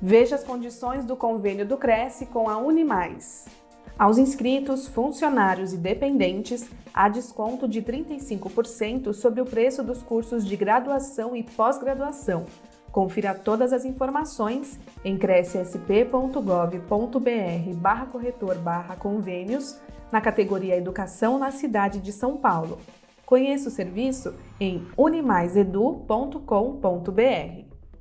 Veja as condições do convênio do Cresce com a Unimais. Aos inscritos, funcionários e dependentes, há desconto de 35% sobre o preço dos cursos de graduação e pós-graduação. Confira todas as informações em crescsp.gov.br barra corretor barra convênios na categoria Educação na cidade de São Paulo. Conheça o serviço em unimaisedu.com.br.